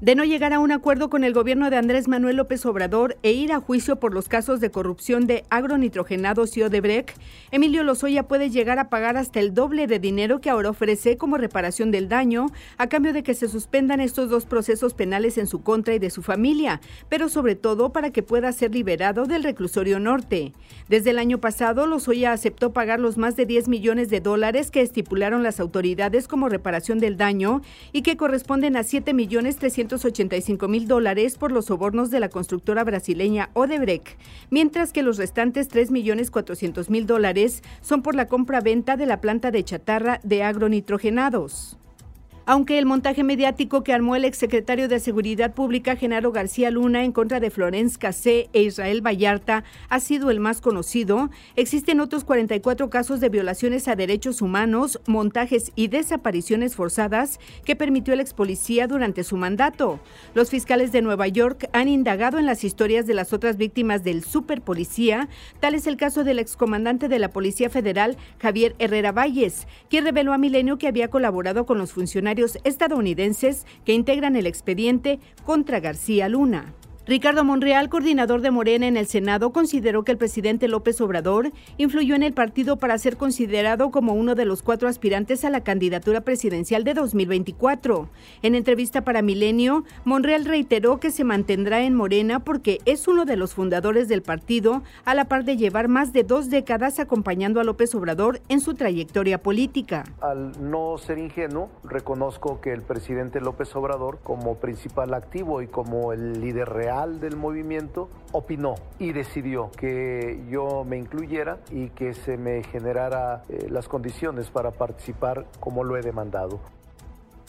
De no llegar a un acuerdo con el gobierno de Andrés Manuel López Obrador e ir a juicio por los casos de corrupción de agronitrogenados y Odebrecht, Emilio Lozoya puede llegar a pagar hasta el doble de dinero que ahora ofrece como reparación del daño, a cambio de que se suspendan estos dos procesos penales en su contra y de su familia, pero sobre todo para que pueda ser liberado del reclusorio norte. Desde el año pasado, Lozoya aceptó pagar los más de 10 millones de dólares que estipularon las autoridades como reparación del daño y que corresponden a 7 millones 300 285 mil dólares por los sobornos de la constructora brasileña Odebrecht, mientras que los restantes 3 millones 400 mil dólares son por la compra-venta de la planta de chatarra de agronitrogenados. Aunque el montaje mediático que armó el exsecretario de Seguridad Pública, Genaro García Luna, en contra de Florence Cassé e Israel Vallarta ha sido el más conocido, existen otros 44 casos de violaciones a derechos humanos, montajes y desapariciones forzadas que permitió el ex policía durante su mandato. Los fiscales de Nueva York han indagado en las historias de las otras víctimas del superpolicía, tal es el caso del excomandante de la Policía Federal, Javier Herrera Valles, quien reveló a Milenio que había colaborado con los funcionarios estadounidenses que integran el expediente contra García Luna. Ricardo Monreal, coordinador de Morena en el Senado, consideró que el presidente López Obrador influyó en el partido para ser considerado como uno de los cuatro aspirantes a la candidatura presidencial de 2024. En entrevista para Milenio, Monreal reiteró que se mantendrá en Morena porque es uno de los fundadores del partido, a la par de llevar más de dos décadas acompañando a López Obrador en su trayectoria política. Al no ser ingenuo, reconozco que el presidente López Obrador, como principal activo y como el líder real, del movimiento opinó y decidió que yo me incluyera y que se me generara eh, las condiciones para participar como lo he demandado.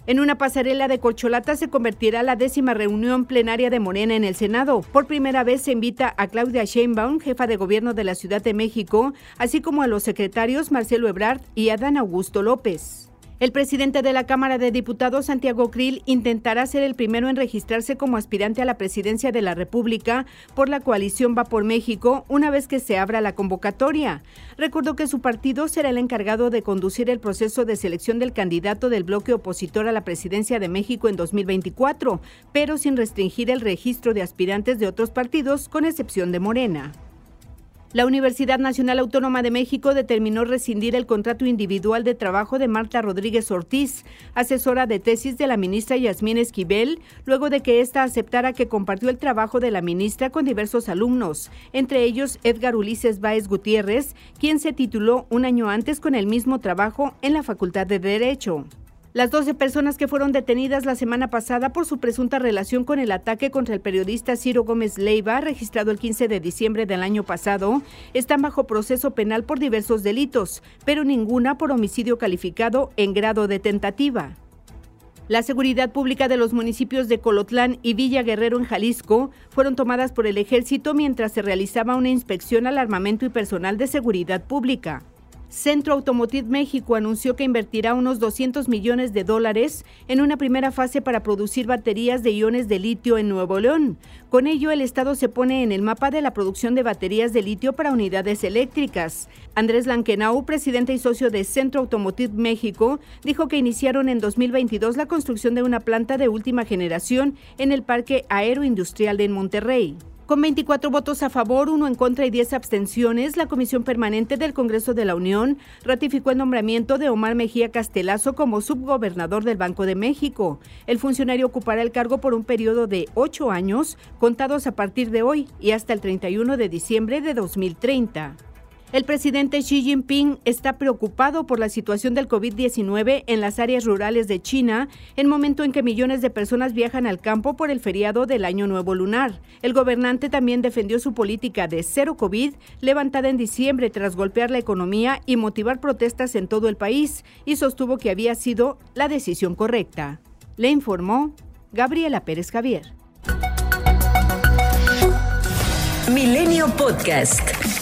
En una pasarela de corcholata se convertirá la décima reunión plenaria de Morena en el Senado. Por primera vez se invita a Claudia Sheinbaum, jefa de gobierno de la Ciudad de México, así como a los secretarios Marcelo Ebrard y Adán Augusto López. El presidente de la Cámara de Diputados, Santiago Krill, intentará ser el primero en registrarse como aspirante a la presidencia de la República por la coalición Va por México una vez que se abra la convocatoria. Recordó que su partido será el encargado de conducir el proceso de selección del candidato del bloque opositor a la presidencia de México en 2024, pero sin restringir el registro de aspirantes de otros partidos, con excepción de Morena. La Universidad Nacional Autónoma de México determinó rescindir el contrato individual de trabajo de Marta Rodríguez Ortiz, asesora de tesis de la ministra Yasmín Esquivel, luego de que ésta aceptara que compartió el trabajo de la ministra con diversos alumnos, entre ellos Edgar Ulises Báez Gutiérrez, quien se tituló un año antes con el mismo trabajo en la Facultad de Derecho. Las 12 personas que fueron detenidas la semana pasada por su presunta relación con el ataque contra el periodista Ciro Gómez Leiva, registrado el 15 de diciembre del año pasado, están bajo proceso penal por diversos delitos, pero ninguna por homicidio calificado en grado de tentativa. La seguridad pública de los municipios de Colotlán y Villa Guerrero en Jalisco fueron tomadas por el ejército mientras se realizaba una inspección al armamento y personal de seguridad pública. Centro Automotive México anunció que invertirá unos 200 millones de dólares en una primera fase para producir baterías de iones de litio en Nuevo León. Con ello, el Estado se pone en el mapa de la producción de baterías de litio para unidades eléctricas. Andrés Lankenau, presidente y socio de Centro Automotive México, dijo que iniciaron en 2022 la construcción de una planta de última generación en el Parque Aeroindustrial de Monterrey. Con 24 votos a favor, uno en contra y 10 abstenciones, la Comisión Permanente del Congreso de la Unión ratificó el nombramiento de Omar Mejía Castelazo como subgobernador del Banco de México. El funcionario ocupará el cargo por un periodo de ocho años, contados a partir de hoy y hasta el 31 de diciembre de 2030. El presidente Xi Jinping está preocupado por la situación del COVID-19 en las áreas rurales de China, en momento en que millones de personas viajan al campo por el feriado del Año Nuevo Lunar. El gobernante también defendió su política de cero COVID, levantada en diciembre tras golpear la economía y motivar protestas en todo el país, y sostuvo que había sido la decisión correcta. Le informó Gabriela Pérez Javier. Milenio Podcast.